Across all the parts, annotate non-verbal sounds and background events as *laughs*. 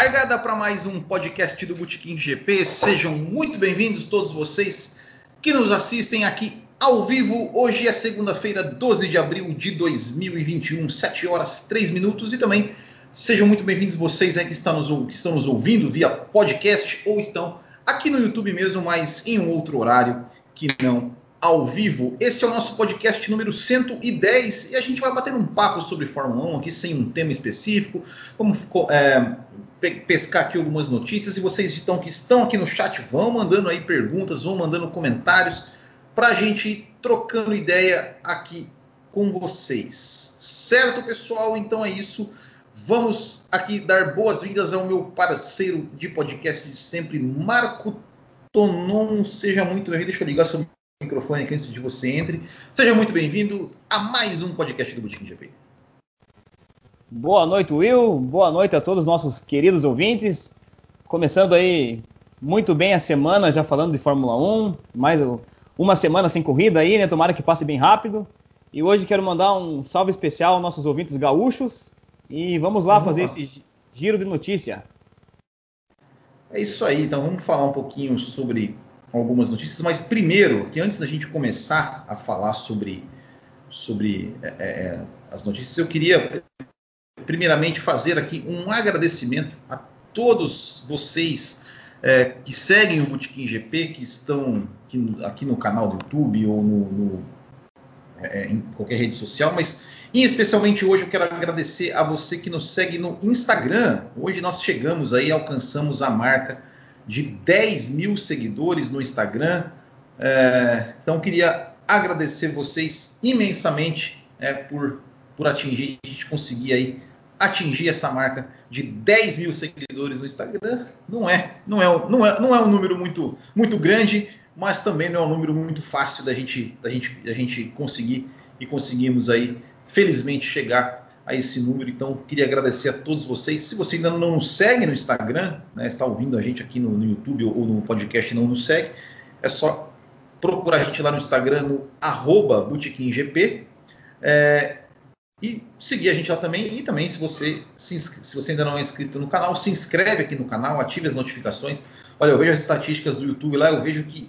Largada para mais um podcast do Botequim GP. Sejam muito bem-vindos todos vocês que nos assistem aqui ao vivo. Hoje é segunda-feira, 12 de abril de 2021, 7 horas 3 minutos e também sejam muito bem-vindos vocês aí que estão, nos, que estão nos ouvindo via podcast ou estão aqui no YouTube mesmo, mas em um outro horário que não ao vivo. Esse é o nosso podcast número 110 e a gente vai bater um papo sobre Fórmula 1 aqui sem um tema específico. Vamos é, pescar aqui algumas notícias e vocês estão, que estão aqui no chat vão mandando aí perguntas, vão mandando comentários para a gente ir trocando ideia aqui com vocês. Certo, pessoal? Então é isso. Vamos aqui dar boas-vindas ao meu parceiro de podcast de sempre, Marco Tonon. Seja muito bem-vindo. Deixa eu ligar seu microfone aqui antes de você entre. Seja muito bem-vindo a mais um podcast do Botequim GP. Boa noite, Will. Boa noite a todos os nossos queridos ouvintes. Começando aí muito bem a semana, já falando de Fórmula 1. Mais uma semana sem corrida aí, né? Tomara que passe bem rápido. E hoje quero mandar um salve especial aos nossos ouvintes gaúchos. E vamos lá vamos fazer lá. esse giro de notícia. É isso aí, então vamos falar um pouquinho sobre algumas notícias, mas primeiro, que antes da gente começar a falar sobre, sobre é, é, as notícias, eu queria primeiramente fazer aqui um agradecimento a todos vocês é, que seguem o Botequim GP, que estão aqui no, aqui no canal do YouTube ou no, no, é, em qualquer rede social, mas e especialmente hoje eu quero agradecer a você que nos segue no Instagram. Hoje nós chegamos aí, alcançamos a marca de 10 mil seguidores no Instagram. É, então queria agradecer vocês imensamente é, por, por atingir, a gente conseguir aí atingir essa marca de 10 mil seguidores no Instagram. Não é, não é, não é, não é um número muito, muito grande, mas também não é um número muito fácil da gente, da gente, da gente conseguir e conseguimos aí felizmente chegar a esse número. Então, queria agradecer a todos vocês. Se você ainda não nos segue no Instagram, né, está ouvindo a gente aqui no, no, YouTube ou no podcast e não nos segue, é só procurar a gente lá no Instagram no arroba é, e seguir a gente lá também. E também, se você, se, se você ainda não é inscrito no canal, se inscreve aqui no canal, ative as notificações. Olha, eu vejo as estatísticas do YouTube lá, eu vejo que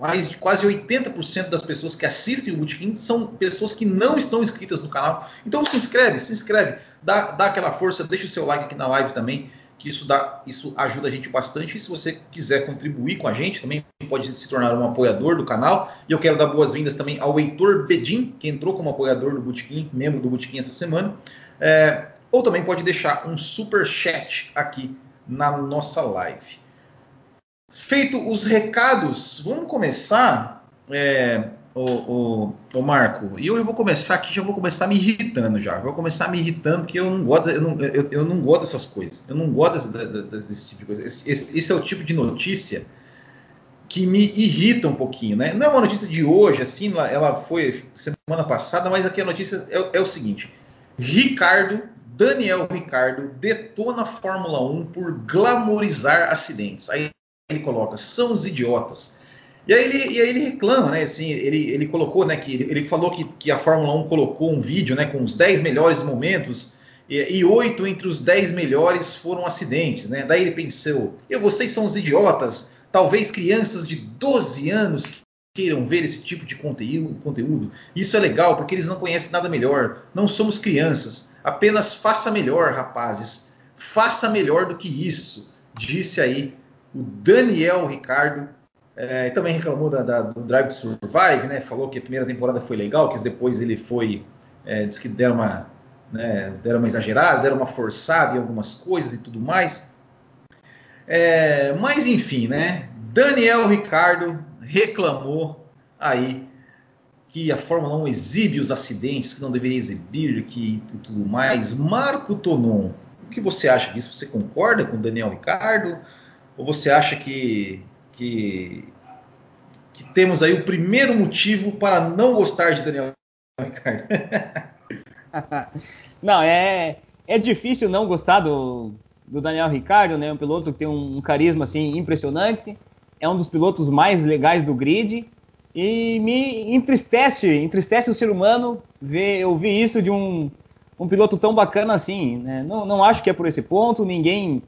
mais de quase 80% das pessoas que assistem o Bootkin são pessoas que não estão inscritas no canal. Então se inscreve, se inscreve, dá, dá aquela força, deixa o seu like aqui na live também, que isso, dá, isso ajuda a gente bastante. E se você quiser contribuir com a gente, também pode se tornar um apoiador do canal. E eu quero dar boas-vindas também ao Heitor Bedin, que entrou como apoiador do Bootkin, membro do Bootkin essa semana. É, ou também pode deixar um super chat aqui na nossa live. Feito os recados, vamos começar, é, o, Marco. E eu, eu vou começar aqui, já vou começar me irritando já. Vou começar me irritando porque eu não gosto, eu não, eu, eu não gosto dessas coisas. Eu não gosto desse, desse, desse tipo de coisa. Esse, esse, esse, é o tipo de notícia que me irrita um pouquinho, né? Não é uma notícia de hoje, assim, ela foi semana passada, mas aqui a notícia é, é o seguinte: Ricardo, Daniel Ricardo, detona a Fórmula 1 por glamorizar acidentes. Aí ele coloca, são os idiotas. E aí ele, e aí ele reclama, né? Assim, ele, ele colocou, né? Que ele, falou que, que, a Fórmula 1 colocou um vídeo, né? Com os 10 melhores momentos e oito entre os 10 melhores foram acidentes, né? Daí ele pensou, e vocês são os idiotas, talvez crianças de 12 anos queiram ver esse tipo de conteúdo. Isso é legal porque eles não conhecem nada melhor. Não somos crianças. Apenas faça melhor, rapazes. Faça melhor do que isso, disse aí o Daniel Ricardo é, também reclamou da, da, do Drive to Survive, né? Falou que a primeira temporada foi legal, que depois ele foi. É, disse que deram uma, né, deram uma exagerada, deram uma forçada em algumas coisas e tudo mais. É, mas enfim, né? Daniel Ricardo reclamou aí que a Fórmula 1 exibe os acidentes que não deveria exibir, que e tudo mais. Marco Tonon, o que você acha disso? Você concorda com Daniel Ricardo? Ou você acha que, que, que temos aí o primeiro motivo para não gostar de Daniel Ricardo? *laughs* não, é, é difícil não gostar do, do Daniel Ricardo, né? Um piloto que tem um, carisma assim impressionante, é um dos pilotos mais legais do grid e me entristece, entristece o ser humano ver ouvir isso de um, um piloto tão bacana assim. Né? Não, não acho que é por esse ponto, ninguém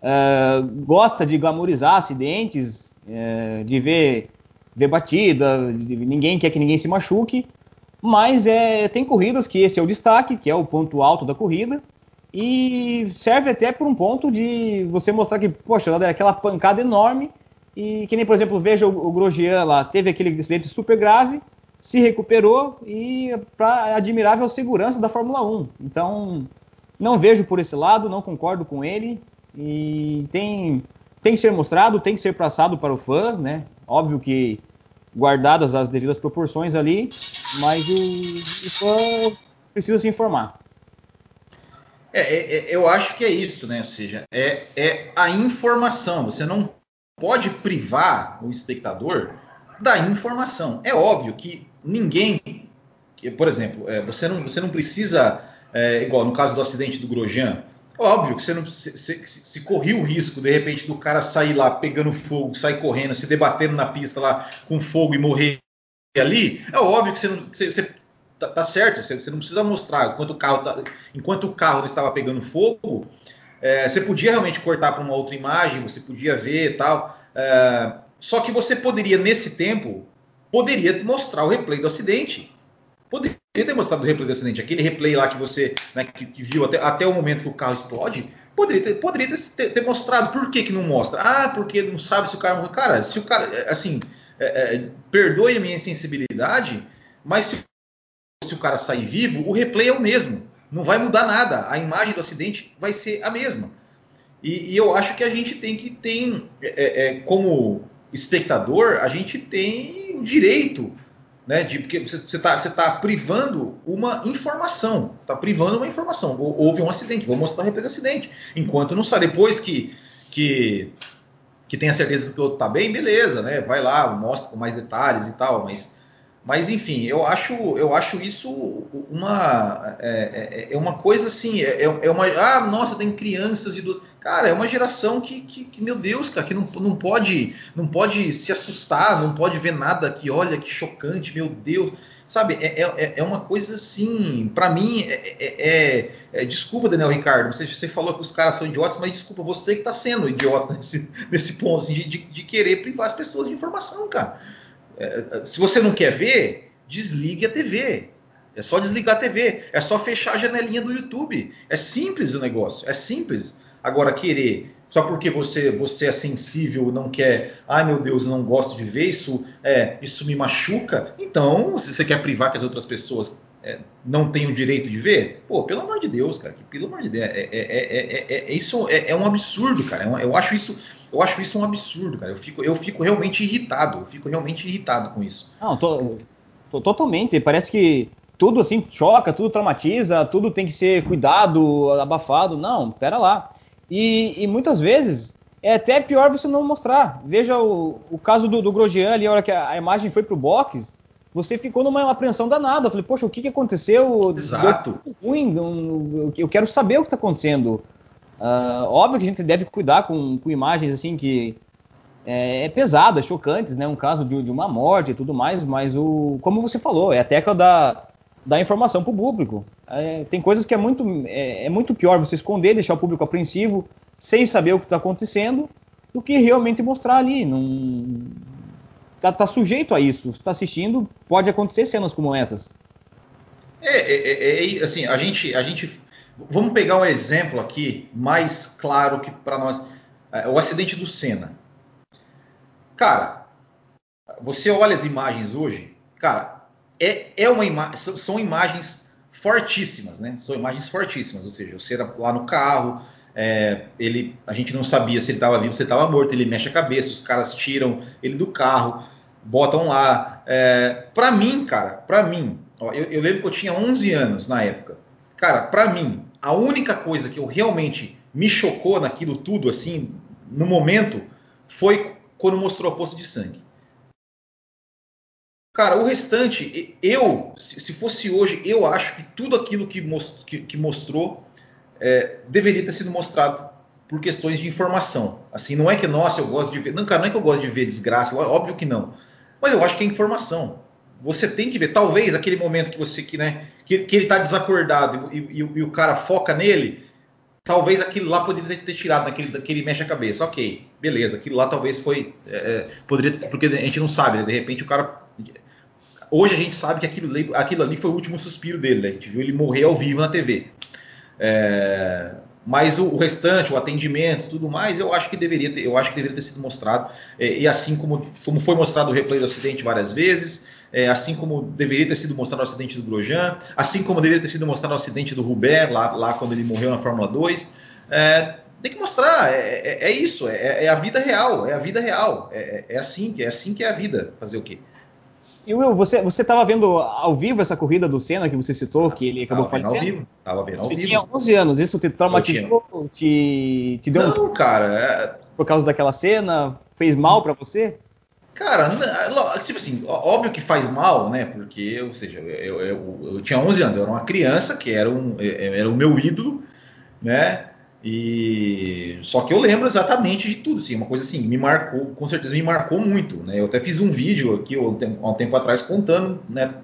uh, gosta de glamorizar acidentes, uh, de ver, ver batida, de, ninguém quer que ninguém se machuque, mas é, tem corridas que esse é o destaque, que é o ponto alto da corrida, e serve até por um ponto de você mostrar que, poxa, ela aquela pancada enorme, e que nem, por exemplo, veja o, o Grosjean lá, teve aquele acidente super grave, se recuperou e para admirável segurança da Fórmula 1. Então, não vejo por esse lado, não concordo com ele e tem tem que ser mostrado, tem que ser passado para o fã, né? Óbvio que guardadas as devidas proporções ali, mas o, o fã precisa se informar. É, é, é, eu acho que é isso, né? Ou seja, é, é a informação. Você não pode privar o espectador da informação. É óbvio que ninguém, por exemplo, é, você, não, você não precisa, é, igual no caso do acidente do Grosjean, óbvio que você não se, se, se corria o risco de repente do cara sair lá pegando fogo, sair correndo, se debatendo na pista lá com fogo e morrer ali, é óbvio que você não. Você, você tá, tá, certo, você, você, não precisa mostrar enquanto o carro, tá, enquanto o carro estava pegando fogo, é, você podia realmente cortar para uma outra imagem, você podia ver e tal. É, só que você poderia, nesse tempo, poderia mostrar o replay do acidente. Poderia ter mostrado o replay do acidente. Aquele replay lá que você né, que, que viu até, até, o momento que o carro explode, poderia ter, poderia ter, ter, mostrado. Por que, que não mostra? Ah, porque não sabe se o cara. Cara, se o cara, é, assim, é, é, perdoe a minha insensibilidade, mas se, se o cara sair vivo, o replay é o mesmo. Não vai mudar nada. A imagem do acidente vai ser a mesma. E, e eu acho que a gente tem que tem é, é, como espectador, a gente tem direito, né, de, porque você está você tá privando uma informação, está privando uma informação. Houve um acidente, vou mostrar a replay do acidente. Enquanto não sai, depois que, que, que tem a certeza que o piloto está bem, beleza, né, vai lá, mostra com mais detalhes e tal, mas mas enfim, eu acho, eu acho isso uma é, é, é uma coisa assim, é, é, uma ah nossa tem crianças de duas Cara, é uma geração que, que, que, meu Deus, cara, que não, não, pode, não pode se assustar, não pode ver nada que, olha, que chocante, meu Deus. Sabe, é, é, é uma coisa assim, para mim, é, é, é, Desculpa, Daniel Ricardo, você, você falou que os caras são idiotas, mas desculpa, você que está sendo idiota nesse, *laughs* nesse ponto, assim, de, de, querer privar as pessoas de informação, cara. É, se você não quer ver, desligue a TV. É só desligar a TV, é só fechar a janelinha do YouTube. É simples o negócio, é simples. Agora, querer, só porque você, você é sensível, não quer, ai meu Deus, não gosto de ver isso, é, isso me machuca, então, se você quer privar que as outras pessoas é, não tenham direito de ver, pô, pelo amor de Deus, cara, pelo amor de Deus, é, é, é isso é, um absurdo, cara. eu acho isso, eu acho isso um absurdo, cara. Eu fico, eu fico realmente irritado, eu fico realmente irritado com isso. Não, tô, tô totalmente. Parece que tudo assim choca, tudo traumatiza, tudo tem que ser cuidado, abafado. Não, pera lá. E, e, muitas vezes é até pior você não mostrar. Veja o, o caso do, do Grosjean ali, a hora que a, a imagem foi pro box, você ficou numa apreensão danada. Eu falei, poxa, o que, que aconteceu? Exato. ruim, eu quero saber o que está acontecendo. Uh, óbvio que a gente deve cuidar com, com imagens assim que é, é pesadas, chocantes, né? Um caso de, de, uma morte e tudo mais, mas o, como você falou, é a tecla da, da informação para o público. É, tem coisas que é muito, é, é, muito pior você esconder, deixar o público apreensivo, sem saber o que está acontecendo, do que realmente mostrar ali. Não tá, tá sujeito a isso. Está assistindo, pode acontecer cenas como essas. É, é, é, é, assim, a gente, a gente, vamos pegar um exemplo aqui mais claro que para nós, é, o acidente do Senna. Cara, você olha as imagens hoje, cara, é, é uma ima são imagens fortíssimas, né? São imagens fortíssimas, ou seja, você era lá no carro, é, ele, a gente não sabia se ele estava vivo, se ele estava morto, ele mexe a cabeça, os caras tiram ele do carro, botam lá. É, para mim, cara, para mim, ó, eu, eu, lembro que eu tinha 11 anos na época. Cara, para mim, a única coisa que eu realmente me chocou naquilo tudo, assim, no momento, foi quando mostrou a poça de sangue. Cara, o restante, eu, se fosse hoje, eu acho que tudo aquilo que, most, que, que mostrou é, deveria ter sido mostrado por questões de informação. Assim, não é que, nossa, eu gosto de ver. Não, cara, não é que eu gosto de ver desgraça, óbvio que não. Mas eu acho que é informação. Você tem que ver, talvez aquele momento que você que, né, que, que ele está desacordado e, e, e, o cara foca nele, talvez aquilo lá poderia ter tirado naquele, daquele mexe a cabeça. Ok, beleza, aquilo lá talvez foi. É, é poderia ter, porque a gente não sabe, né? De repente o cara. Hoje a gente sabe que aquilo, aquilo ali foi o último suspiro dele, né? A gente viu ele morrer ao vivo na TV. É, mas o, o, restante, o atendimento, tudo mais, eu acho que deveria ter, eu acho que deveria ter sido mostrado. É, e assim como, como foi mostrado o replay do acidente várias vezes, é, assim como deveria ter sido mostrado o acidente do Grosjean, assim como deveria ter sido mostrado o acidente do Rubé, lá, lá quando ele morreu na Fórmula 2. É, tem que mostrar, é, é, é isso, é, é, a vida real, é a vida real, é, é, assim, é assim que é a vida, fazer o quê? E Will, você estava vendo ao vivo essa corrida do Senna que você citou, que ele acabou tava falecendo? Ao vivo, tava vendo ao você vivo. tinha 11 anos, isso te traumatizou? Te, te deu Não, um... cara. É... Por causa daquela cena? Fez mal para você? Cara, tipo assim, óbvio que faz mal, né? Porque, ou seja, eu, eu, eu, eu tinha 11 anos, eu era uma criança que era, um, era o meu ídolo, né? E só que eu lembro exatamente de tudo, assim, uma coisa assim, me marcou, com certeza me marcou muito, né? Eu até fiz um vídeo aqui há um tempo atrás contando, né?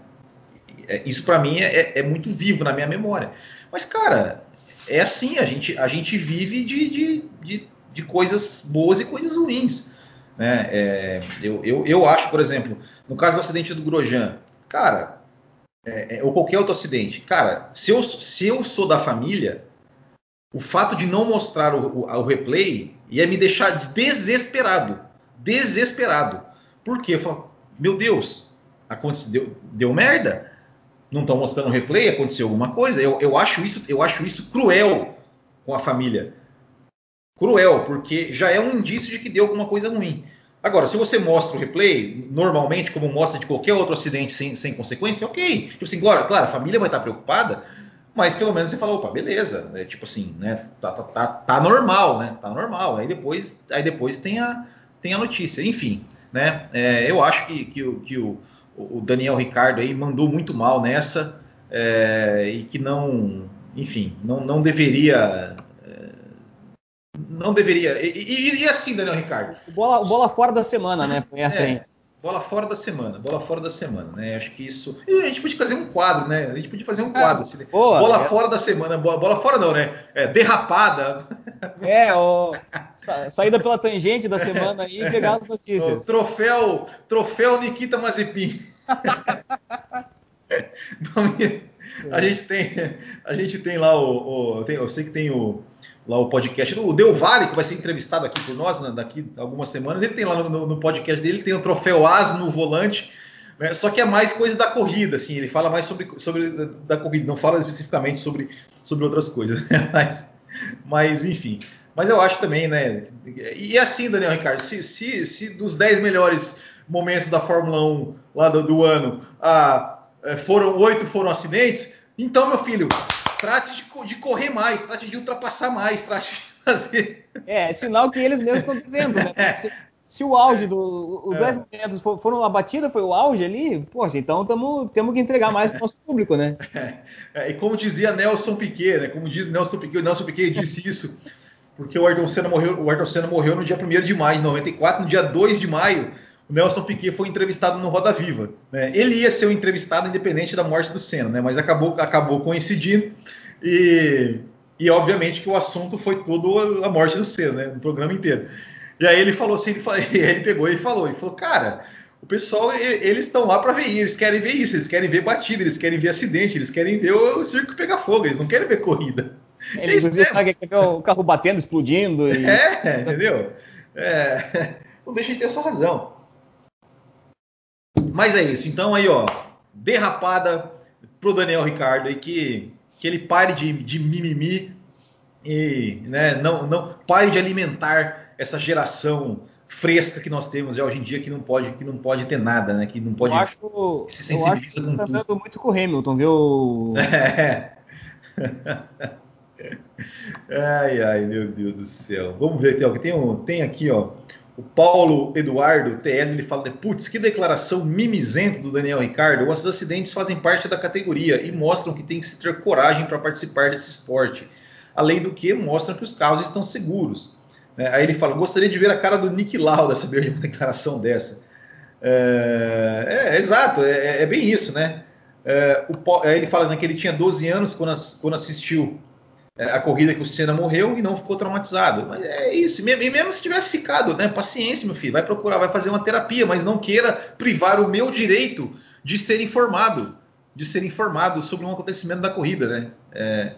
É, isso para mim é, é, muito vivo na minha memória. Mas, cara, é assim, a gente, a gente vive de, de, de, de coisas boas e coisas ruins. Né? É, eu, eu, eu acho, por exemplo, no caso do acidente do Grosjean, cara, é, é, ou qualquer outro acidente, cara, se eu, se eu sou da família, o fato de não mostrar o, o, o replay ia me deixar desesperado. Desesperado. Porque eu falo, meu Deus, aconteceu, deu, deu merda? Não estão mostrando o replay? Aconteceu alguma coisa? Eu, eu, acho isso, eu acho isso cruel com a família. Cruel, porque já é um indício de que deu alguma coisa ruim. Agora, se você mostra o replay, normalmente, como mostra de qualquer outro acidente sem, sem consequência, ok. Tipo assim, claro, claro, a família vai estar preocupada, mas pelo menos você fala, opa, beleza, né? tipo assim, né? Tá, tá, tá, tá, normal, né? Tá normal. Aí depois, aí depois tem, a, tem a notícia. Enfim, né? É, eu acho que, que, que o, o, Daniel Ricardo aí mandou muito mal nessa é, e que não, enfim, não, não deveria. É, não deveria. E, e, e, assim, Daniel Ricardo. O bola, o bola fora da semana, né? Foi essa é, aí. Bola fora da semana, bola fora da semana, né? Acho que isso. E a gente podia fazer um quadro, né? A gente podia fazer um quadro. Assim, boa, bola é. fora da semana, bola, bola, fora não, né? É, derrapada. É, o, sa, saída pela tangente da semana aí e pegar as notícias. O troféu, troféu Nikita Mazepin. *laughs* a gente tem, a gente tem lá o, o tem, eu sei que tem o lá o podcast do Del Valle, que vai ser entrevistado aqui por nós né, daqui algumas semanas. Ele tem lá no, no podcast dele, tem o troféu As no volante, né, só que é mais coisa da corrida, assim, ele fala mais sobre, sobre da corrida, não fala especificamente sobre, sobre outras coisas. *laughs* Né, mas, mas, enfim. Mas eu acho também, né? E assim, Daniel Ricardo, se, se, se dos 10 melhores momentos da Fórmula 1 lá do, do ano, ah, foram oito foram acidentes, então, meu filho, trate de, de, correr mais, trate de ultrapassar mais, trate de fazer. É, é sinal que eles mesmos estão vivendo, né? *laughs* Se, se, o auge do. Os 10 é. metros foram a batida, foi o auge ali, poxa, então tamo, temos que entregar mais para o nosso público, né? *laughs* É, é, e como dizia Nelson Piquet, né? Como diz Nelson Piquet, o Nelson Piquet disse isso, porque o Ayrton Senna morreu, o Ayrton Senna morreu no dia 1 de maio de 94, no dia 2 de maio o Nelson Piquet foi entrevistado no Roda Viva. Né? Ele ia ser o entrevistado independente da morte do Senna, né? mas acabou, acabou coincidindo e, e obviamente que o assunto foi todo a morte do Senna, né? no programa inteiro. E aí ele falou assim, ele, falou, *laughs* ele pegou e falou, ele falou, cara, o pessoal, eles estão lá para ver eles querem ver isso, eles querem ver batida, eles querem ver acidente, eles querem ver o circo pegar fogo, eles não querem ver corrida. Ele, *laughs* inclusive, quer ver o carro batendo, explodindo. E... É, entendeu? É, *laughs* não deixa de ter essa razão. Mas é isso. Então aí, ó, derrapada pro Daniel Ricardo aí que, que ele pare de, de mimimi e né, não, não pare de alimentar essa geração fresca que nós temos já hoje em dia que não pode que não pode ter nada, né? Que não pode eu acho, se sensibiliza eu acho que com tá tudo. muito com o Hamilton, viu? *laughs* É. ai, ai, meu Deus do céu. Vamos ver, tem, tem, tem aqui, ó. O Paulo Eduardo TL ele fala: putz, que declaração mimizenta do Daniel Ricardo. Os acidentes fazem parte da categoria e mostram que tem que se ter coragem para participar desse esporte. Além do que, mostram que os carros estão seguros. É, aí ele fala: gostaria de ver a cara do Nick Lauda *laughs* saber de uma declaração dessa. É, é, é exato, é, é, bem isso, né? É, o, ele fala né, que ele tinha 12 anos quando, quando assistiu a corrida que o Senna morreu e não ficou traumatizado. Mas é isso. E mesmo se tivesse ficado, né? Paciência, meu filho. Vai procurar, vai fazer uma terapia, mas não queira privar o meu direito de ser informado, de ser informado sobre um acontecimento da corrida, né? É,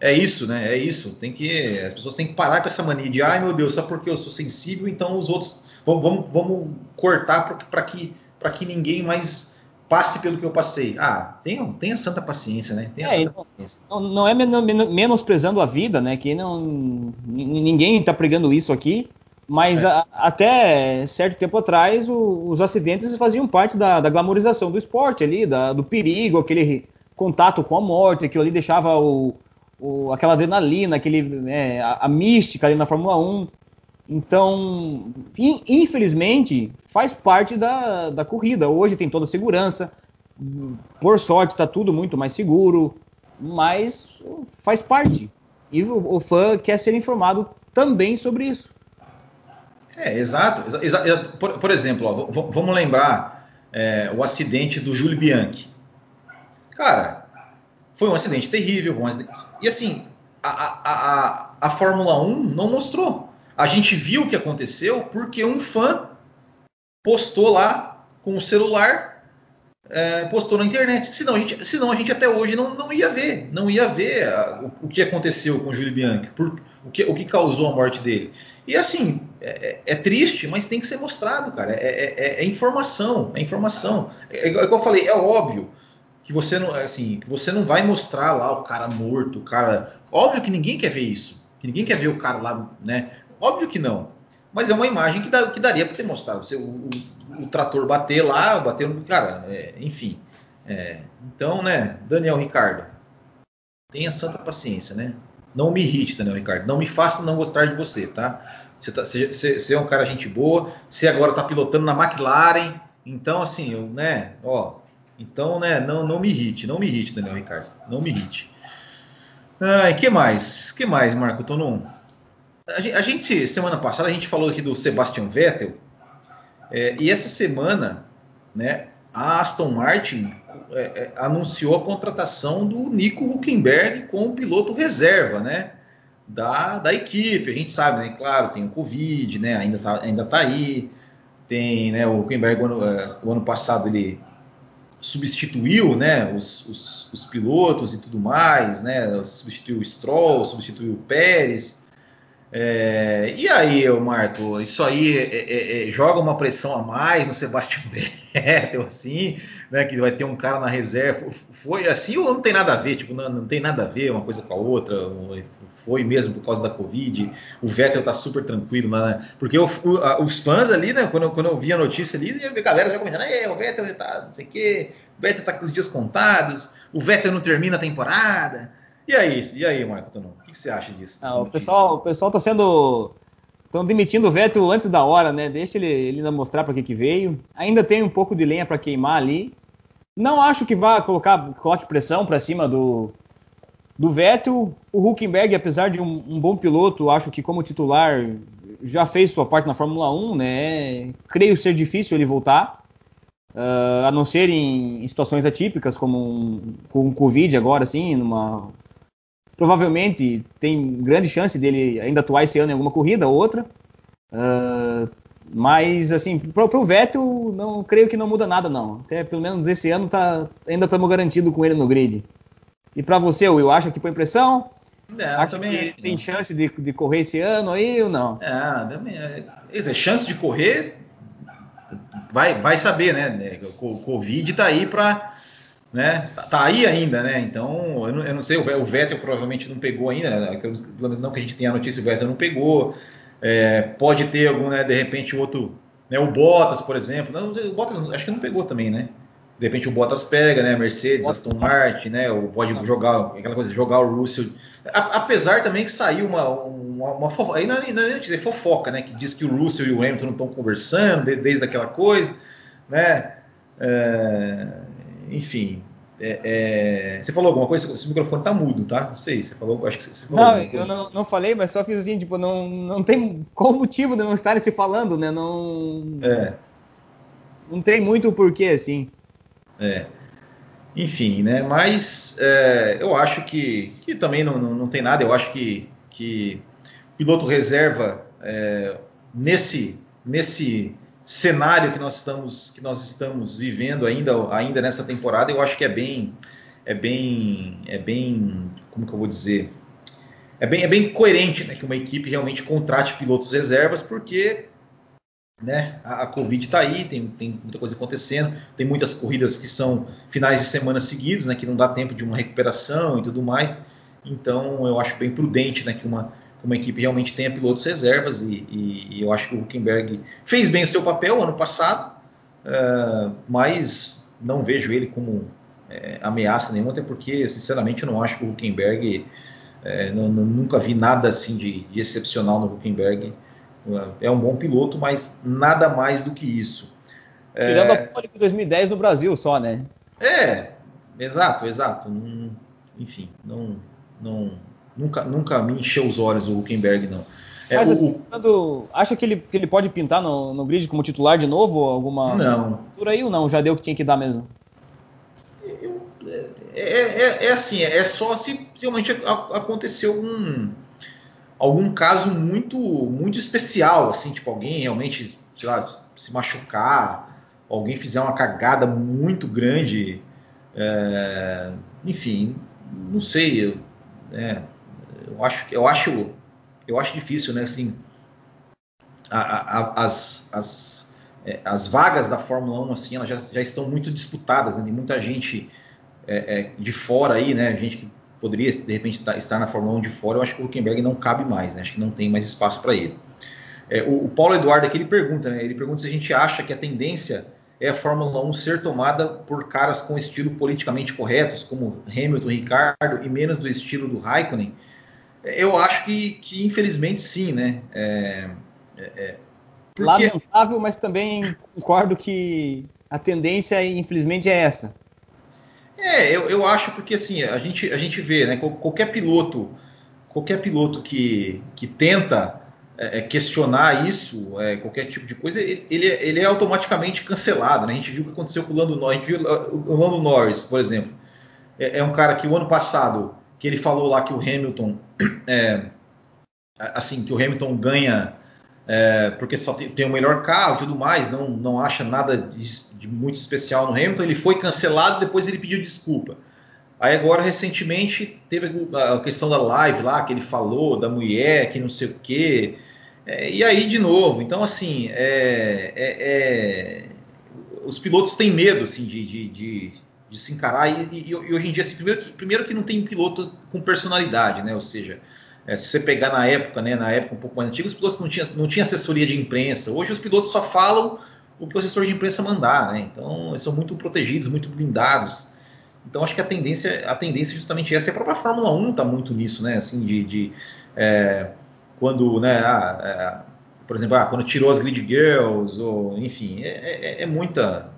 é isso, né? É isso. Tem que as pessoas têm que parar com essa mania de, ai meu Deus, só porque eu sou sensível, então os outros vamos, vamos, vamos cortar para que para que ninguém mais passe pelo que eu passei. Ah, tenha, tenha santa paciência, né? Tenha é, santa paciência. Não, não é menosprezando a vida, né? Que não ninguém está pregando isso aqui. Mas é. a, até certo tempo atrás, o, os acidentes faziam parte da, da glamorização do esporte ali, da, do perigo, aquele contato com a morte, aquilo ali deixava o, o, aquela adrenalina, aquele, é, a, a, mística ali na Fórmula 1. Então, in, infelizmente, faz parte da, da corrida. Hoje tem toda a segurança, por sorte está tudo muito mais seguro, mas faz parte. E o, o fã quer ser informado também sobre isso. É, exato. Exa, exa, por, por, exemplo, ó, vamos lembrar é, o acidente do Júlio Bianchi. Cara, foi um acidente terrível. Um acidente... E assim, a, a, a, a Fórmula 1 não mostrou. A gente viu o que aconteceu porque um fã postou lá com o celular, é, postou na internet. Senão a gente, senão a gente até hoje não, não ia ver, não ia ver a, o, o, que aconteceu com o Júlio Bianchi, por, o, que, o que causou a morte dele. E assim, é, é, é triste, mas tem que ser mostrado, cara. É, é, é, é informação, é informação. É, igual eu falei, é óbvio que você não, assim, você não vai mostrar lá o cara morto, o cara. Óbvio que ninguém quer ver isso. Que ninguém quer ver o cara lá, né? Óbvio que não. Mas é uma imagem que, dá, que daria para ter mostrado. Você, o, o, o, trator bater lá, bater no. Cara, é, enfim. É, então, né, Daniel Ricardo, tenha santa paciência, né? Não me irrite, Daniel Ricardo. Não me faça não gostar de você, tá? Você, tá, você, você é um cara gente boa. Você agora está pilotando na McLaren. Então, assim, eu, né, ó, então, né, não, não me irrite, não me irrite, Daniel Ricardo, não me irrite. Ai, que mais? que mais, Marco Tonon? A gente, semana passada, a gente falou aqui do Sebastian Vettel, é, e essa semana, né, a Aston Martin é, é, anunciou a contratação do Nico Huckenberg como piloto reserva, né, da, da equipe. A gente sabe, né, claro, tem o Covid, né, ainda tá, ainda tá aí, tem, né, o Huckenberg, o ano, é, o ano passado, ele substituiu né, os, os, os, pilotos e tudo mais, né, substituiu o Stroll, substituiu o Pérez. É, e aí, Marco, isso aí é, é, é, joga uma pressão a mais no Sebastian *laughs* Vettel, assim, né, que vai ter um cara na reserva. Foi assim ou não tem nada a ver? Tipo, não, não tem nada a ver uma coisa com a outra. Foi mesmo por causa da Covid. O Vettel tá super tranquilo né? Porque o, os fãs ali, né, quando, quando eu vi a notícia ali, a galera já começando, o Vettel tá não sei o quê, o Vettel tá com os dias contados, o Vettel não termina a temporada. E aí, e aí, Marco Tonon, o que você acha disso? Ah, o, pessoal, o pessoal tá sendo. Estão demitindo o Vettel antes da hora, né? Deixa ele, ele ainda mostrar para que, que veio. Ainda tem um pouco de lenha para queimar ali. Não acho que vá colocar coloque pressão para cima do, do Vettel. O Huckenberg, apesar de um, um, bom piloto, acho que como titular já fez sua parte na Fórmula 1, né? Creio ser difícil ele voltar. Uh, a não ser em, em situações atípicas, como um, com o Covid agora, assim, numa provavelmente tem grande chance dele ainda atuar esse ano em alguma corrida ou outra. Uh, mas, assim, pro, pro Vettel, não creio que não muda nada, não. Até pelo menos esse ano tá, ainda estamos garantidos com ele no grid. E para você, Will, acha que põe pressão? Não, acha também que tem chance de, de, correr esse ano aí ou não? É, também. É, é, chance de correr, vai, vai saber, né? O Covid tá aí para né? Tá aí ainda, né? Então, eu não, eu não, sei, o Vettel provavelmente não pegou ainda, né? pelo menos não que a gente tenha a notícia, o Vettel não pegou. É, pode ter algum, né, de repente, outro, né, o Bottas, por exemplo. Não, o Bottas acho que não pegou também, né? De repente o Bottas pega, né? Mercedes, Aston Martin, né? Ou pode jogar aquela coisa, jogar o Russell. A, apesar também que saiu uma, uma, uma fofoca, aí não é, não é dizer fofoca, né? Que diz que o Russell e o Hamilton não estão conversando desde, desde aquela coisa, né? É, enfim, é, é, você falou alguma coisa? O microfone tá mudo, tá? Não sei, você falou, acho que você falou. Não, eu não, não, falei, mas só fiz assim, tipo, não, não tem qual motivo de não estarem se falando, né? Não. É. Não tem muito o porquê, assim. É. enfim, né? Mas é, eu acho que, que também não, não, não, tem nada. Eu acho que, que piloto reserva é, nesse, nesse cenário que nós estamos que nós estamos vivendo ainda ainda nessa temporada, eu acho que é bem é bem é bem como que eu vou dizer é bem, é bem coerente né, que uma equipe realmente contrate pilotos reservas, porque né, a, a Covid está aí, tem, tem, muita coisa acontecendo, tem muitas corridas que são finais de semana seguidos, né, que não dá tempo de uma recuperação e tudo mais. Então eu acho bem prudente né, que uma, uma equipe realmente tenha pilotos reservas e, e, e eu acho que o Huckenberg fez bem o seu papel ano passado, uh, mas não vejo ele como é, ameaça nenhuma, até porque, sinceramente, eu não acho que o Huckenberg é, não, não, nunca vi nada assim de, de, excepcional no Huckenberg. É um bom piloto, mas nada mais do que isso. Tirando é... a pole de 2010 no Brasil só, né? É, exato, exato. enfim, não, não, nunca, nunca me encheu os olhos o Huckenberg, não. É, mas assim, quando, acha que ele, que ele pode pintar no, no grid como titular de novo? Alguma não. por aí ou não? Já deu o que tinha que dar mesmo? É, é, é, assim, é só se realmente aconteceu algum, algum caso muito muito especial, assim, tipo alguém realmente, sei lá, se machucar, alguém fizer uma cagada muito grande, é, enfim, não sei, eu, é, eu acho, eu acho, eu acho difícil, né, assim, a, a, as, as, é, as vagas da Fórmula 1, assim, elas já, já estão muito disputadas, né, tem muita gente é, é, de fora aí, né? Gente que poderia de repente estar na Fórmula 1 de fora, eu acho que o Huckenberg não cabe mais, né? Acho que não tem mais espaço para ele. É, o, o, Paulo Eduardo aqui ele pergunta, né? Ele pergunta se a gente acha que a tendência é a Fórmula 1 ser tomada por caras com estilo politicamente corretos, como Hamilton, Ricardo, e menos do estilo do Raikkonen. Eu acho que, que infelizmente sim, né? É, é, é porque... Lamentável, mas também concordo que a tendência, infelizmente, é essa. É, eu, eu acho porque assim, a gente, a gente vê, né? Qualquer piloto, qualquer piloto que, que tenta é, é, questionar isso, é, qualquer tipo de coisa, ele, ele é automaticamente cancelado. Né? A gente viu o que aconteceu com o Lando Norris. A gente viu o Lando Norris, por exemplo. É, é, um cara que o ano passado, que ele falou lá que o Hamilton, *clears throat* é, assim, que o Hamilton ganha é, porque só tem, tem, o melhor carro e tudo mais, não, não acha nada de, de, muito especial no Hamilton. Ele foi cancelado, depois ele pediu desculpa. Aí agora, recentemente, teve a questão da live lá, que ele falou, da mulher, que não sei o quê. É, e aí, de novo, então assim, é, é, é os pilotos têm medo assim, de, de, de, de se encarar, e, e, e, hoje em dia, assim, primeiro, que, primeiro que não tem piloto com personalidade, né? Ou seja, é, se você pegar na época, né, na época um pouco mais antiga, os pilotos não tinham não tinha assessoria de imprensa. Hoje os pilotos só falam o que o assessor de imprensa mandar, né? Então eles são muito protegidos, muito blindados. Então acho que a tendência, a tendência justamente essa. E a própria Fórmula 1 está muito nisso, né? Assim, de, de é, quando, né? Ah, é, por exemplo, ah, quando tirou as grid girls, ou enfim, é, é, é muita.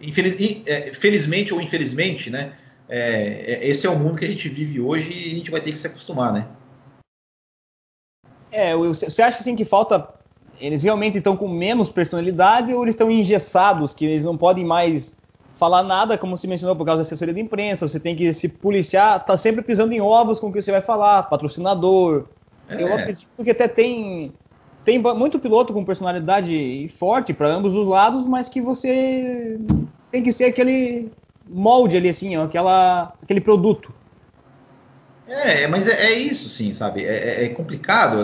Infeliz, é, felizmente ou infelizmente, né? É, esse é o mundo que a gente vive hoje e a gente vai ter que se acostumar, né? É, você acha assim que falta. Eles realmente estão com menos personalidade ou eles estão engessados, que eles não podem mais falar nada, como se mencionou, por causa da assessoria de imprensa, você tem que se policiar, tá sempre pisando em ovos com o que você vai falar, patrocinador. É. Eu acredito que até tem tem muito piloto com personalidade forte para ambos os lados, mas que você tem que ser aquele molde ali assim, ó, aquela aquele produto. É, mas é, é isso, sim, sabe? É, é, é complicado.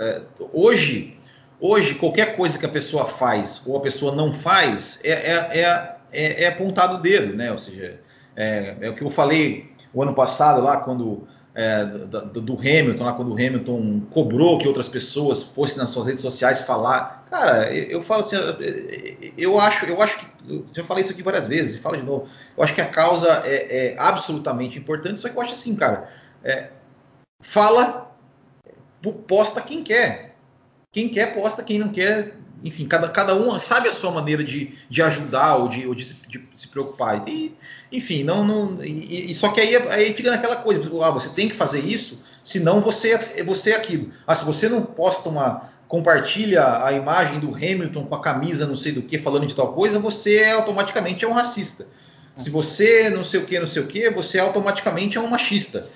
É, hoje, hoje, qualquer coisa que a pessoa faz ou a pessoa não faz é, é, é, é apontado o dedo, né? Ou seja, é, o que eu falei o ano passado lá, quando do, do, Hamilton, lá quando o Hamilton cobrou que outras pessoas fossem nas suas redes sociais falar. Cara, eu, eu falo assim, eu acho, eu acho que. Eu já falei isso aqui várias vezes, falo de novo. Eu acho que a causa é, é absolutamente importante, só que eu acho assim, cara é, fala, posta quem quer. Quem quer, posta, quem não quer, enfim, cada, cada um sabe a sua maneira de, de ajudar ou de, ou de, se, de se preocupar. E, enfim, não, não e, e, só que aí, aí fica naquela coisa, ah, você tem que fazer isso, senão você, é, você é aquilo. Ah, se você não posta uma, compartilha a imagem do Hamilton com a camisa não sei do que falando de tal coisa, você é automaticamente é um racista. Se você não sei o que, não sei o que, você automaticamente é um machista.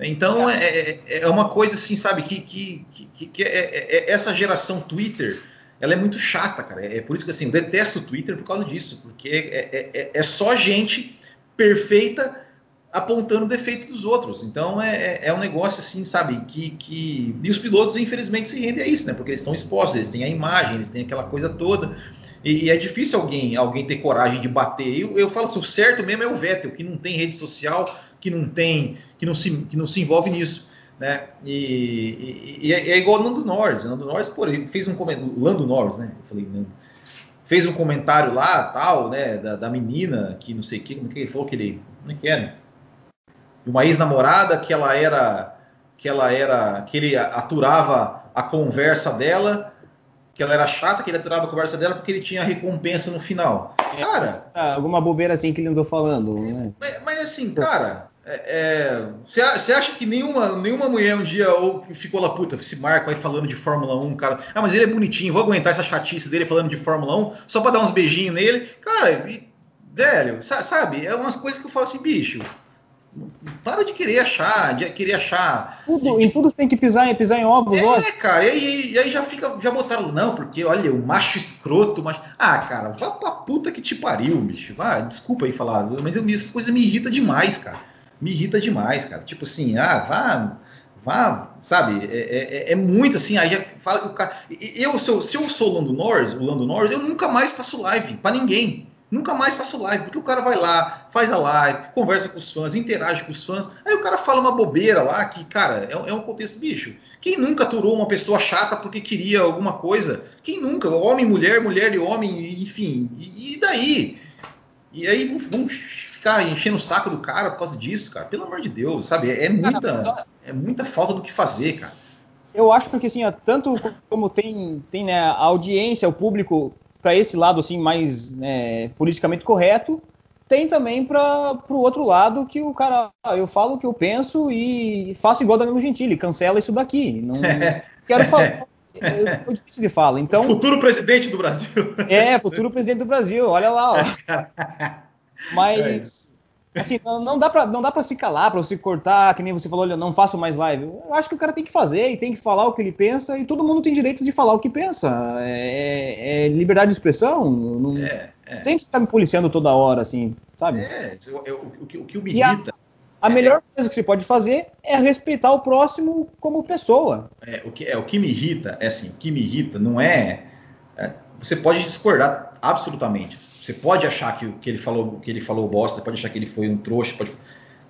Então é, é, é uma coisa assim, sabe, que, que, que, que é, é, é, essa geração Twitter, ela é muito chata, cara. É por isso que assim, eu detesto o Twitter por causa disso, porque é, é só gente perfeita apontando o defeito dos outros. Então é, é, um negócio assim, sabe, que, que. E os pilotos, infelizmente, se rendem a isso, né? Porque eles estão expostos, eles têm a imagem, eles têm aquela coisa toda. E, e é difícil alguém, alguém ter coragem de bater. Eu, eu falo assim, o certo mesmo é o Vettel, que não tem rede social, que não tem, que não se, que não se envolve nisso. Né? E, e, e é, é igual o Nando Norris. O Nando Norris, por ele fez um comentário. Lando Norris, né? Eu falei, Nando. Fez um comentário lá, tal, né? Da, da menina que não sei o que, como é que ele falou que ele. Como é que era? Uma ex-namorada que ela era. Que ela era. Que ele aturava a conversa dela que ela era chata, que ele aturava a conversa dela porque ele tinha recompensa no final. É, cara. Ah, alguma bobeira assim que ele andou falando. Né? Mas, mas, assim, cara, você é, é, acha que nenhuma, nenhuma mulher um dia ou ficou lá, puta, esse Marco aí falando de Fórmula 1, cara. Ah, mas ele é bonitinho, vou aguentar essa chatice dele falando de Fórmula 1 só pra dar uns beijinhos nele. Cara, e, velho, sabe? É umas coisas que eu falo assim, bicho. Para de querer achar, de querer achar. Tudo, de, em tudo você tem que pisar, pisar em ovos, É, cara, e aí, e aí, já fica, já botaram, não, porque olha, o macho escroto, macho. Ah, cara, vá pra puta que te pariu, bicho. Vá, desculpa aí falar, mas eu, essas coisas me irritam demais, cara. Me irrita demais, cara. Tipo assim, ah, vá, vá, sabe? É, é, é, é muito assim, aí já fala o cara. Eu, se eu, se eu sou o Lando Norris, o Lando Norris, eu nunca mais faço live para ninguém. Nunca mais faço live, porque o cara vai lá, faz a live, conversa com os fãs, interage com os fãs. Aí o cara fala uma bobeira lá que, cara, é, é um contexto bicho. Quem nunca aturou uma pessoa chata porque queria alguma coisa? Quem nunca? Homem, mulher, mulher e homem, enfim. E, e daí? E aí vamos ficar enchendo o saco do cara por causa disso, cara. Pelo amor de Deus, sabe? É, é muita, é muita falta do que fazer, cara. Eu acho que assim, tanto como tem, tem né, a audiência, o público para esse lado assim mais né, politicamente correto, tem também para o outro lado que o cara, eu falo o que eu penso e faço igual Danilo Gentili, cancela isso daqui. Não *laughs* quero falar. Eu, difícil de fala. Então, futuro presidente do Brasil. É, futuro presidente do Brasil. Olha lá. Ó. *laughs* Mas é assim, não, não dá para não dá para se calar, para se cortar, que nem você falou, olha, não faço mais live. Eu acho que o cara tem que fazer e tem que falar o que ele pensa e todo mundo tem direito de falar o que pensa. É, é liberdade de expressão. Não, é, é. tem que estar me policiando toda hora, assim, sabe? É, o, que, o que me irrita. A, a melhor coisa que você pode fazer é respeitar o próximo como pessoa. É, o que, é, o que me irrita, é assim, o que me irrita não é, é você pode discordar absolutamente você pode achar que que ele falou, que ele falou bosta, pode achar que ele foi um trouxa, pode...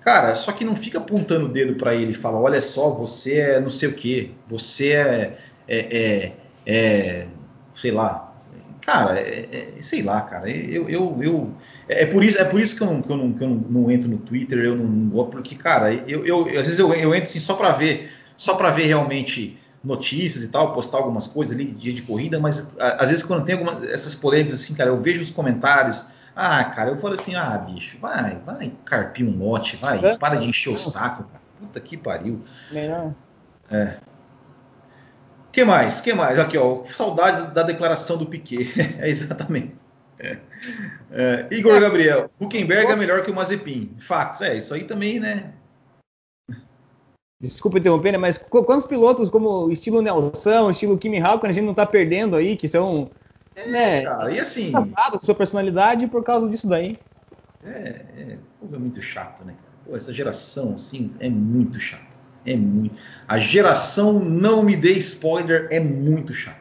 Cara, só que não fica apontando o dedo para ele e fala, olha só, você é não sei o que, você é, é, é, é, sei lá, cara, é, é, sei lá, cara, eu, eu, eu é por isso, é por isso que eu não, que eu não, que eu não, não entro no Twitter, eu não, porque cara, eu, eu às vezes eu, eu entro assim só para ver, só para ver realmente notícias e tal, postar algumas coisas ali de dia de corrida, mas às vezes quando tem algumas essas polêmicas assim, cara, eu vejo os comentários, ah, cara, eu falo assim, ah, bicho, vai, vai carpir um lote, vai, é, para de encher o saco, cara. Puta que pariu. Melhor. É. Que mais? Que mais? Aqui, ó, saudades da declaração do Piquet. *laughs* é exatamente. É. É. Igor é. Gabriel, Huckenberg é melhor que o Mazepin. Fatos, é, isso aí também, né? Desculpa interromper, né? Mas quantos pilotos como estilo Nelson, estilo Kimi Raikkonen a gente não tá perdendo aí, que são é, né, cara, e assim, com sua personalidade por causa disso daí. É, é, é muito chato, né? Pô, essa geração assim é muito chata. É muito. A geração não me dê spoiler é muito chata.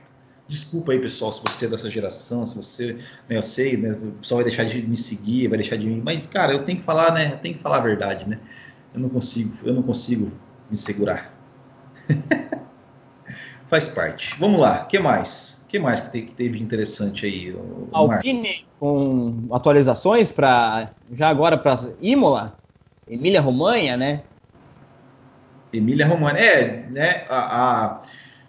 Desculpa aí, pessoal, se você é dessa geração, se você, né, eu sei, né, o pessoal vai deixar de me seguir, vai deixar de mim, mas cara, eu tenho que falar, né? Eu tenho que falar a verdade, né? Eu não consigo, eu não consigo me segurar. *laughs* Faz parte. Vamos lá, o que mais? O que mais que, teve interessante aí? Alpine com atualizações para já agora para Imola, Emília Romanha, né? Emília Romanha, é, né? A, a,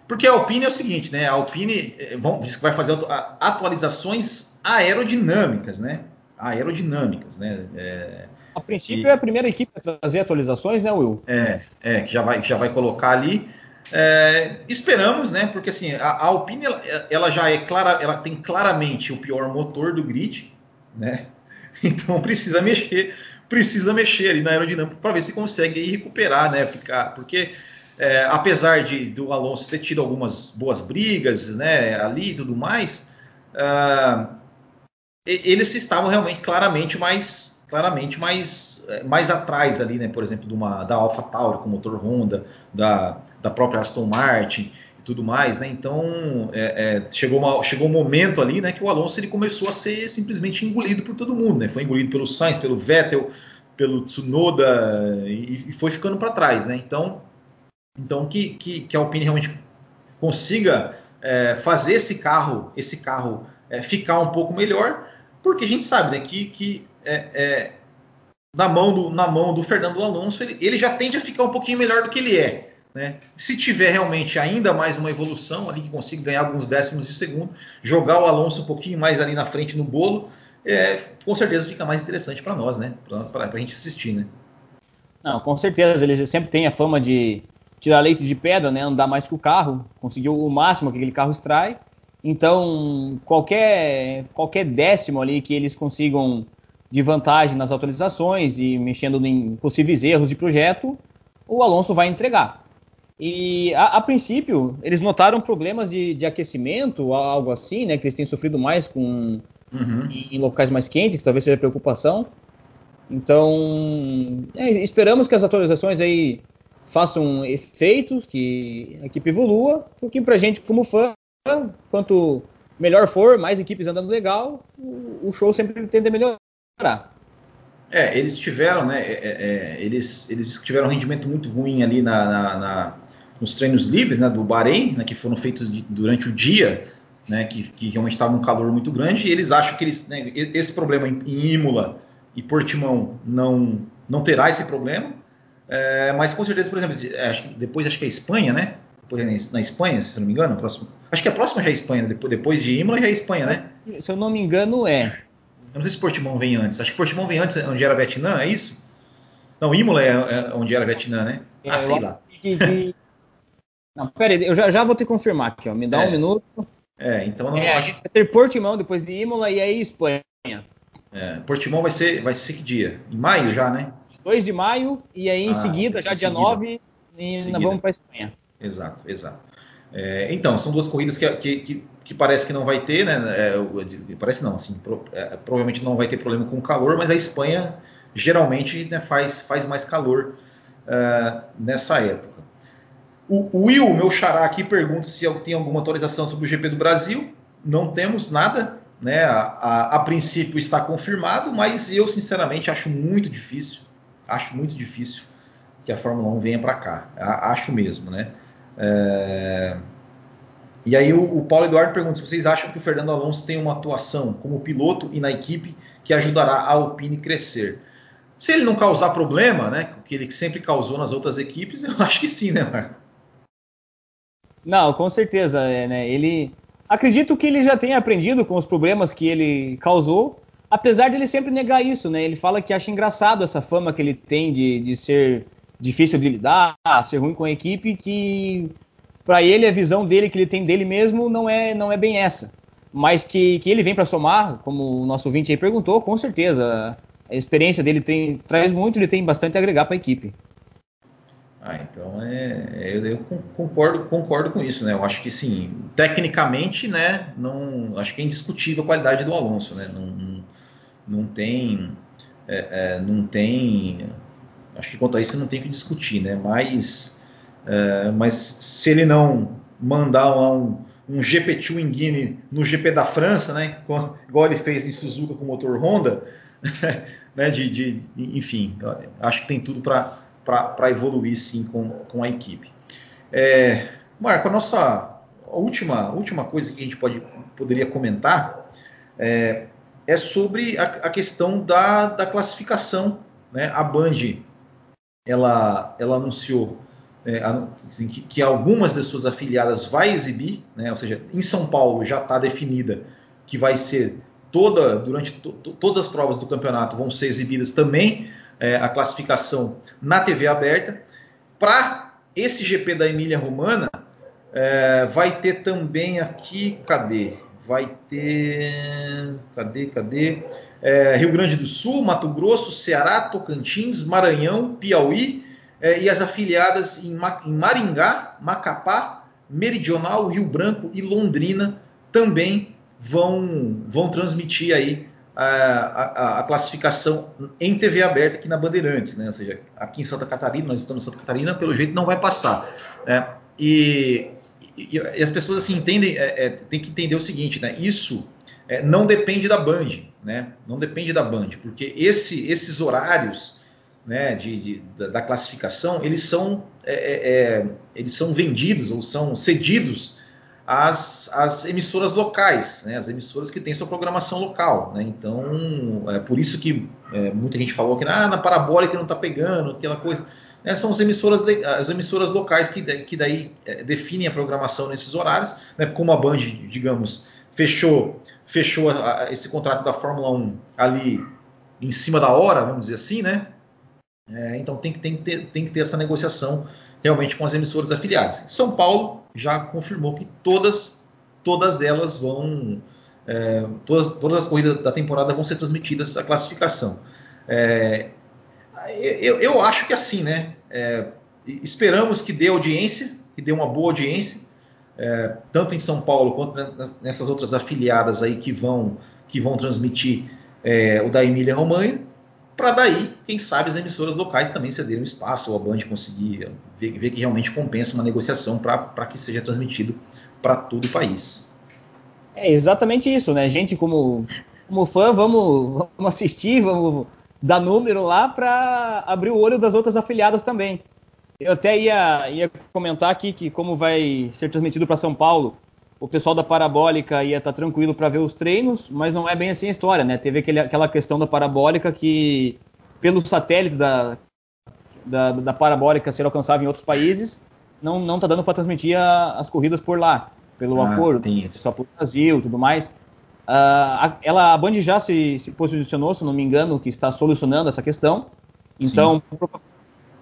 porque a Alpine é o seguinte, né? A Alpine vão, diz que vai fazer atualizações aerodinâmicas, né? Aerodinâmicas, né? É, a princípio e, é a primeira equipe a trazer atualizações, né, Will? É, é que já vai, que já vai colocar ali. É, esperamos, né? Porque assim, a, a Alpine ela, ela, já é clara, ela tem claramente o pior motor do grid, né? *laughs* Então precisa mexer, precisa mexer ali na aerodinâmica para ver se consegue recuperar, né? Ficar, porque é, apesar de do Alonso ter tido algumas boas brigas, né, ali e tudo mais, uh, eles estavam realmente claramente mais, claramente mais, é, mais atrás ali, né? Por exemplo, de uma, da Alpha Tauri com motor Honda, da, da própria Aston Martin e tudo mais, né? Então é, é, chegou, uma, chegou um momento ali, né, que o Alonso ele começou a ser simplesmente engolido por todo mundo, né? Foi engolido pelo Sainz, pelo Vettel, pelo Tsunoda e, e foi ficando para trás, né? Então então, que, que, que a Alpine realmente consiga é, fazer esse carro, esse carro é, ficar um pouco melhor, porque a gente sabe né, que, que é, é, na, mão do, na mão do Fernando Alonso ele, ele, já tende a ficar um pouquinho melhor do que ele é. Né? Se tiver realmente ainda mais uma evolução ali que consiga ganhar alguns décimos de segundo, jogar o Alonso um pouquinho mais ali na frente no bolo, é, com certeza fica mais interessante para nós, né? Para a gente assistir, né? Não, com certeza. Eles sempre têm a fama de tirar leite de pedra, né, andar mais que o carro, conseguir o máximo que aquele carro extrai. Então, qualquer, qualquer décimo ali que eles consigam de vantagem nas atualizações e mexendo em possíveis erros de projeto, o Alonso vai entregar. E a, a princípio, eles notaram problemas de, de, aquecimento, algo assim, né? Que eles têm sofrido mais com uhum. em, em, locais mais quentes, que talvez seja preocupação. Então, é, esperamos que as atualizações aí façam efeitos, que a equipe evolua, porque para a gente como fã, quanto melhor for, mais equipes andando legal, o, show sempre tende a melhorar. É, eles tiveram, né? É, é, é, eles, eles tiveram um rendimento muito ruim ali na, na, na nos treinos livres, né? Do Bahrein, né, que foram feitos de, durante o dia, né? Que, que realmente estava um calor muito grande. E eles acham que eles, né, esse problema em, em Imola e Portimão não não terá esse problema. É, mas com certeza, por exemplo, é, acho que depois acho que é Espanha, né? Depois na Espanha, se não me engano, próximo. Acho que a próxima já é Espanha, depois, depois de Imola já é Espanha, né? Se eu não me engano, é. Eu não sei se Portimão vem antes. Acho que Portimão vem antes, onde era Vietnã, é isso? Não, Imola é, é onde era Vietnã, né? É, ah, sei lá. *laughs* Não, pera aí, eu já, já vou te confirmar aqui, ó. Me dá é. um minuto. É, então não. É, a gente vai ter Portimão depois de Imola e aí Espanha. É, Portimão vai ser, vai ser que dia? Em maio já, né? 2 de maio, e aí em ah, seguida, já dia seguida. 9, e nós vamos para a Espanha. Exato, exato. É, então, são duas corridas que, que, que, parece que não vai ter, né? É, parece não, assim, pro, é, provavelmente não vai ter problema com o calor, mas a Espanha geralmente né, faz, faz mais calor uh, nessa época. O, Will, meu xará aqui, pergunta se tem alguma atualização sobre o GP do Brasil. Não temos nada, né? A, a, a princípio está confirmado, mas eu sinceramente acho muito difícil acho muito difícil que a Fórmula 1 venha para cá. Acho mesmo, né? É... E aí o, o, Paulo Eduardo pergunta se vocês acham que o Fernando Alonso tem uma atuação como piloto e na equipe que ajudará a Alpine crescer. Se ele não causar problema, né, que ele sempre causou nas outras equipes, *laughs* eu acho que sim, né, Marco? Não, com certeza, é, né? Ele acredito que ele já tenha aprendido com os problemas que ele causou apesar de ele sempre negar isso, né? Ele fala que acha engraçado essa fama que ele tem de, de ser difícil de lidar, ser ruim com a equipe, que para ele a visão dele que ele tem dele mesmo não é não é bem essa, mas que, que ele vem para somar, como o nosso ouvinte aí perguntou, com certeza a experiência dele tem, traz muito, ele tem bastante a agregar para a equipe. Ah, então é, eu, eu, concordo, concordo com isso, né? Eu acho que sim, tecnicamente, né? Não, acho que é indiscutível a qualidade do Alonso, né? Não, não tem, é, é, não tem, acho que quanto a isso não tem que discutir, né? Mas, é, mas se ele não mandar um, um GP2 Guinea no GP da França, né? Igual ele fez em Suzuka com motor Honda, *laughs* né? De, de, enfim, acho que tem tudo para evoluir sim com, com a equipe. É, Marco, a nossa última, última coisa que a gente pode, poderia comentar é, é sobre a, a questão da, da classificação. Né? A Band ela, ela anunciou é, assim, que, que, algumas de suas afiliadas vai exibir, né? ou seja, em São Paulo já está definida que vai ser toda durante to, todas as provas do campeonato vão ser exibidas também é, a classificação na TV aberta. Para esse GP da Emília Romana é, vai ter também aqui, cadê? Vai ter. Cadê, cadê? É, Rio Grande do Sul, Mato Grosso, Ceará, Tocantins, Maranhão, Piauí é, e as afiliadas em, em Maringá, Macapá, Meridional, Rio Branco e Londrina também vão, vão transmitir aí a, a, a, classificação em TV aberta aqui na Bandeirantes, né? Ou seja, aqui em Santa Catarina, nós estamos em Santa Catarina, pelo jeito não vai passar. Né? E, e, e, as pessoas assim entendem, é, é, tem que entender o seguinte, né? Isso é, não depende da Band, né? Não depende da Band, porque esse, esses horários né, de, de da, classificação, eles são, é, é, é, eles são vendidos ou são cedidos as, as emissoras locais, né, as emissoras que têm sua programação local. Né, então, é por isso que é, muita gente falou que ah, na parabólica não está pegando, aquela coisa. Né, são as emissoras, as emissoras locais que, que daí é, definem a programação nesses horários, né, como a Band, digamos, fechou, fechou a, a, esse contrato da Fórmula 1 ali em cima da hora, vamos dizer assim, né? É, então tem que, tem, que ter, tem que ter essa negociação realmente com as emissoras afiliadas. São Paulo já confirmou que todas, todas elas vão, é, todas, todas as corridas da temporada vão ser transmitidas a classificação. É, eu, eu, acho que assim, né? É, esperamos que dê audiência, que dê uma boa audiência, é, tanto em São Paulo quanto nessas outras afiliadas aí que vão, que vão transmitir é, o da Emília Romanha para daí, quem sabe, as emissoras locais também cederem espaço ou a Band conseguir ver, ver que realmente compensa uma negociação para que seja transmitido para todo o país. É exatamente isso, né? Gente, como, como fã, vamos, vamos assistir, vamos dar número lá para abrir o olho das outras afiliadas também. Eu até ia, ia comentar aqui que, como vai ser transmitido para São Paulo, o pessoal da Parabólica ia estar tá tranquilo para ver os treinos, mas não é bem assim a história, né? Teve aquele, aquela questão da Parabólica que, pelo satélite da, da, da Parabólica ser alcançável em outros países, não, não tá dando para transmitir a, as corridas por lá, pelo ah, acordo, só para o Brasil e tudo mais. Uh, a, ela, a Band já se, se, posicionou, se não me engano, que está solucionando essa questão. Então,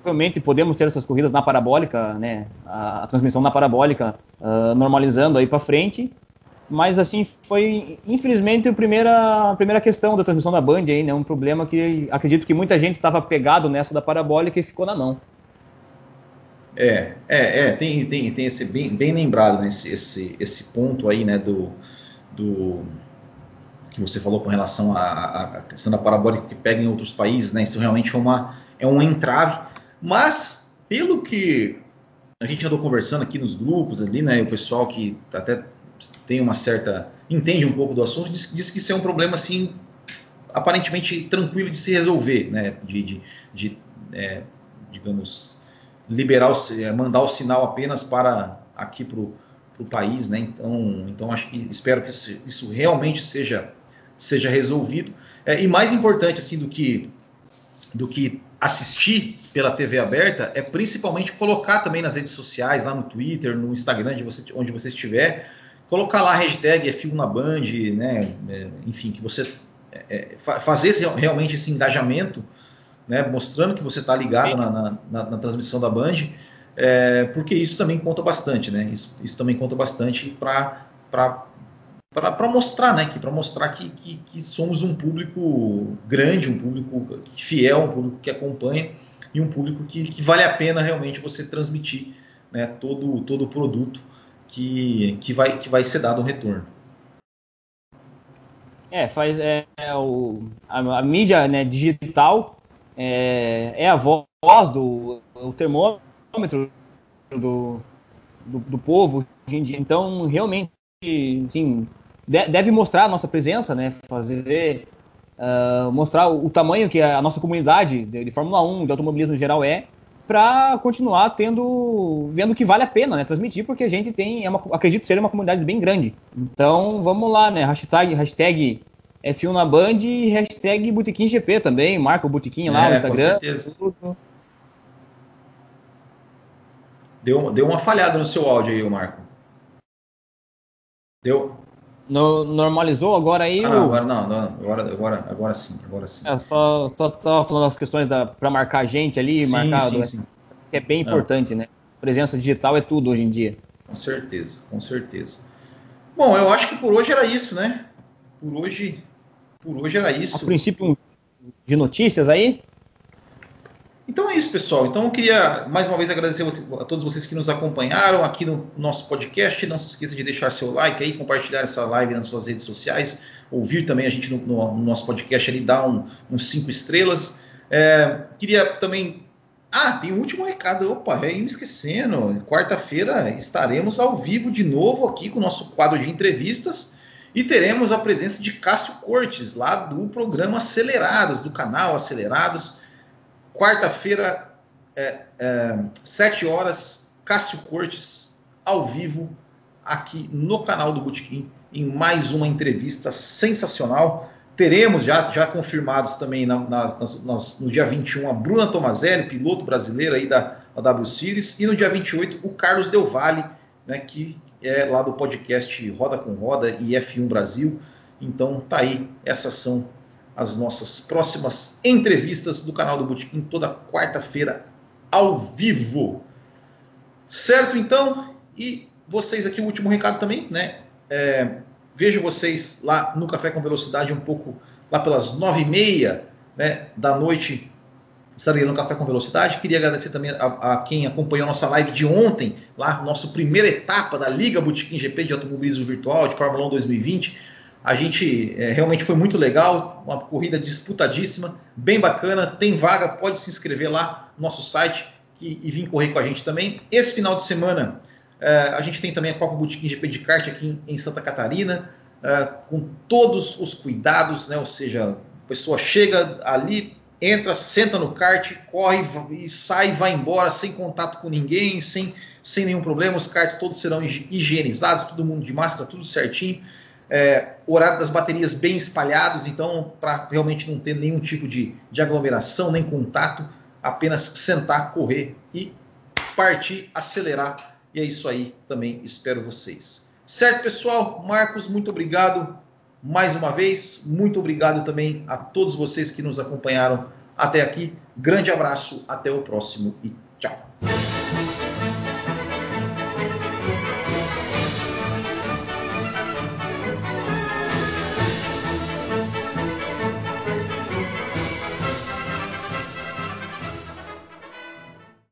provavelmente podemos ter essas corridas na parabólica, né? A, a transmissão na parabólica uh, normalizando aí para frente. Mas assim foi, infelizmente, a primeira, a primeira questão da transmissão da Band aí, né? Um problema que acredito que muita gente estava pegado nessa da parabólica e ficou na mão. É, é, é, tem, tem, tem esse bem, bem lembrado nesse esse, esse ponto aí, né, do, do que você falou com relação à, questão da parabólica que pega em outros países, né? Isso realmente é uma é um entrave mas, pelo que a gente andou conversando aqui nos grupos ali, né? O pessoal que até tem uma certa. entende um pouco do assunto, diz que isso é um problema assim aparentemente tranquilo de se resolver, né? De, de, de é, digamos, liberar, o, é, mandar o sinal apenas para aqui para o país, né? Então, então acho que espero que isso, isso realmente seja seja resolvido. É, e mais importante assim do que do que assistir pela TV aberta é principalmente colocar também nas redes sociais, lá no Twitter, no Instagram, de você, onde você estiver, colocar lá a hashtag é filme na Band, né? É, enfim, que você é, é fazer esse, realmente esse engajamento, né? mostrando que você está ligado na, na, na, na, transmissão da Band, é, porque isso também conta bastante, né? Isso, isso também conta bastante para para mostrar, né, que para mostrar que, que, que, somos um público grande, um público fiel, um público que acompanha e um público que, que vale a pena realmente você transmitir, né, todo todo o produto que, que vai que vai ser dado um retorno. É, faz é, é o, a, a, mídia né, digital é, é, a voz do o termômetro do, do, do povo hoje em dia. Então, realmente, sim, deve mostrar a nossa presença, né? Fazer uh, mostrar o, o, tamanho que a nossa comunidade de, de, Fórmula 1, de automobilismo em geral é, para continuar tendo, vendo que vale a pena, né? Transmitir, porque a gente tem, é uma, acredito ser uma comunidade bem grande. Então, vamos lá, né? Hashtag, hashtag F1 na Band e hashtag Botequim GP também, marca o Botequim lá é, no Instagram. Deu, deu uma falhada no seu áudio aí, Marco. Deu, no, normalizou agora aí? Ah, não, agora não, não, agora, agora, agora sim, agora sim. É, só, só tava falando as questões para marcar gente ali, sim, marcar, sim, sim. que é bem importante, né? Presença digital é tudo hoje em dia. Com certeza, com certeza. Bom, eu acho que por hoje era isso, né? Por hoje, por hoje era isso. A princípio de notícias aí? Então é isso, pessoal. Então eu queria mais uma vez agradecer a todos vocês que nos acompanharam aqui no nosso podcast. Não se esqueça de deixar seu like aí, compartilhar essa live nas suas redes sociais, ouvir também a gente no, no, no nosso podcast ali, dar um, uns cinco estrelas. É, queria também. Ah, tem um último recado. Opa, eu ia me esquecendo. Quarta-feira estaremos ao vivo de novo aqui com o nosso quadro de entrevistas. E teremos a presença de Cássio Cortes, lá do programa Acelerados, do canal Acelerados. Quarta-feira, é, é, 7 horas, Cássio Cortes, ao vivo, aqui no canal do Botequim, em mais uma entrevista sensacional. Teremos já, já confirmados também na, na, no dia 21 a Bruna Tomazelli, piloto brasileiro aí da, da W Series, e no dia 28 o Carlos Del Valle, né, que é lá do podcast Roda com Roda e F1 Brasil. Então tá aí, essas são as nossas próximas entrevistas do canal do Botequim toda quarta-feira ao vivo. Certo, então? E vocês aqui, o último recado também, né? É, vejo vocês lá no Café com Velocidade um pouco lá pelas nove e meia né, da noite. Estarei no Café com Velocidade. Queria agradecer também a, a, quem acompanhou nossa live de ontem, lá, nossa primeira etapa da Liga Botequim GP de Automobilismo Virtual de Fórmula 1 2020 a gente é, realmente foi muito legal, uma corrida disputadíssima, bem bacana. Tem vaga, pode se inscrever lá no nosso site e, e vir correr com a gente também. Esse final de semana é, a gente tem também a Copa Botequim GP de kart aqui em, em Santa Catarina, é, com todos os cuidados, né? Ou seja, a pessoa chega ali, entra, senta no kart, corre e sai, vai embora sem contato com ninguém, sem, sem nenhum problema. Os karts todos serão higienizados, todo mundo de máscara, tudo certinho é, horário das baterias bem espalhados, então para realmente não ter nenhum tipo de, de aglomeração, nem contato, apenas sentar, correr e partir, acelerar. E é isso aí também, espero vocês. Certo, pessoal? Marcos, muito obrigado mais uma vez. Muito obrigado também a todos vocês que nos acompanharam até aqui. Grande abraço, até o próximo e